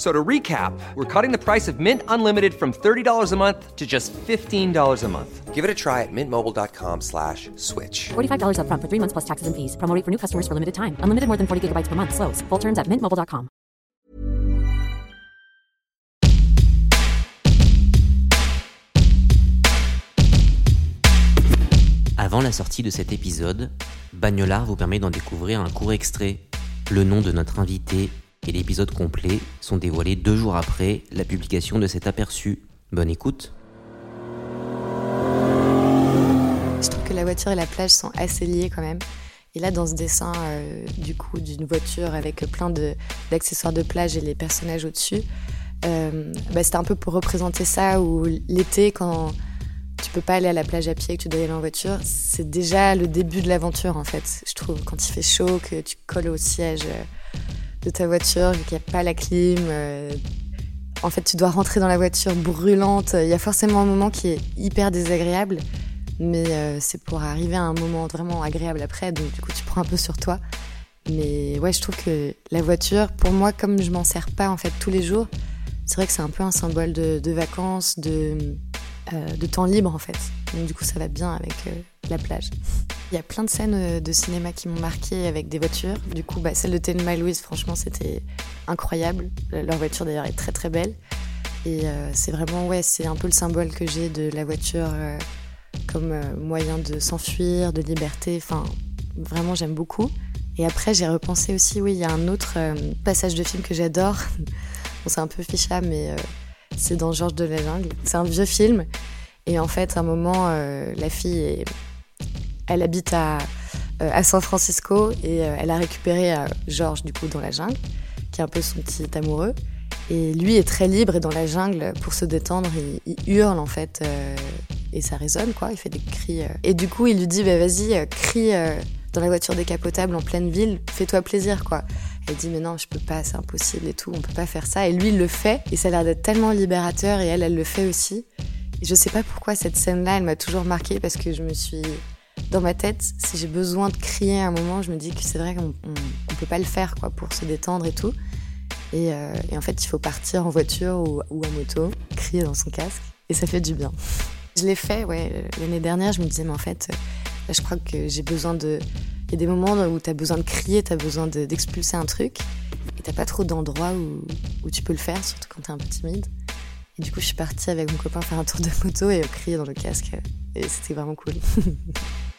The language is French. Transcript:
So to recap, we're cutting the price of Mint Unlimited from $30 a month to just $15 a month. Give it a try at mintmobile.com slash switch. $45 up front for three months plus taxes and fees. Promo rate for new customers for limited time. Unlimited more than 40 gigabytes per month. Slows. Full terms at mintmobile.com. Avant la sortie de cet épisode, Bagnolard vous permet d'en découvrir un court extrait. Le nom de notre invité et l'épisode complet sont dévoilés deux jours après la publication de cet aperçu. Bonne écoute. Je trouve que la voiture et la plage sont assez liées quand même. Et là, dans ce dessin, euh, du coup, d'une voiture avec plein d'accessoires de, plage et les personnages au-dessus, euh, bah, c'était un peu pour représenter ça, où l'été, quand tu peux pas aller à la plage à pied, que tu dois y aller en voiture, c'est déjà le début de l'aventure, en fait. Je trouve, quand il fait chaud, que tu colles au siège euh, de ta voiture, qu'il n'y a pas la clim, euh, en fait, tu dois rentrer dans la voiture brûlante. Il y a forcément un moment qui est hyper désagréable, mais euh, c'est pour arriver à un moment vraiment agréable après. Donc, du coup, tu prends un peu sur toi. Mais ouais, je trouve que la voiture, pour moi, comme je m'en sers pas en fait tous les jours, c'est vrai que c'est un peu un symbole de, vacances, de, euh, de temps libre en fait. Donc, du coup, ça va bien avec la plage. Il y a plein de scènes euh, de cinéma qui m'ont marqué avec des voitures. Du coup, bah, celle de Thelma Louise, franchement, c'était incroyable. Leur voiture d'ailleurs est très très belle. Et euh, c'est vraiment, ouais, c'est un peu le symbole que j'ai de la voiture euh, comme moyen de s'enfuir, de liberté. Enfin, vraiment, j'aime beaucoup. Et après, j'ai repensé aussi, oui, il y a un autre passage de film que j'adore. bon, c'est un peu ficha, mais c'est dans Georges de la Jungle. C'est un vieux film. Et en fait, à un moment, la fille, est- elle habite à, euh, à San Francisco et euh, elle a récupéré euh, Georges, du coup, dans la jungle, qui est un peu son petit amoureux. Et lui est très libre et dans la jungle, pour se détendre, il, hurle en fait. et ça résonne, quoi. Il fait des cris. Et du coup, il lui dit, bah, vas-y, crie dans la voiture décapotable en pleine ville, fais-toi plaisir, quoi. Elle dit, mais non, je peux pas, c'est impossible et tout, on peut pas faire ça. Et lui, il le fait. Et ça a l'air d'être tellement libérateur et elle, elle le fait aussi. Et je sais pas pourquoi cette scène-là, elle m'a toujours marquée parce que je me suis. Dans ma tête, si j'ai besoin de crier à un moment, je me dis que c'est vrai qu'on on, on peut pas le faire, quoi, pour se détendre et tout. Et, euh, en fait, il faut partir en voiture ou, en moto, crier dans son casque, et ça fait du bien. Je l'ai fait, ouais, l'année dernière, je me disais, mais en fait, euh, je crois que j'ai besoin de. Il y a des moments où tu as besoin de crier, tu as besoin de- d'expulser un truc, et t'as pas trop d'endroits où, où tu peux le faire, surtout quand t'es un peu timide. Et du coup, je suis partie avec mon copain faire un tour de moto et euh, crier dans le casque, et c'était vraiment cool.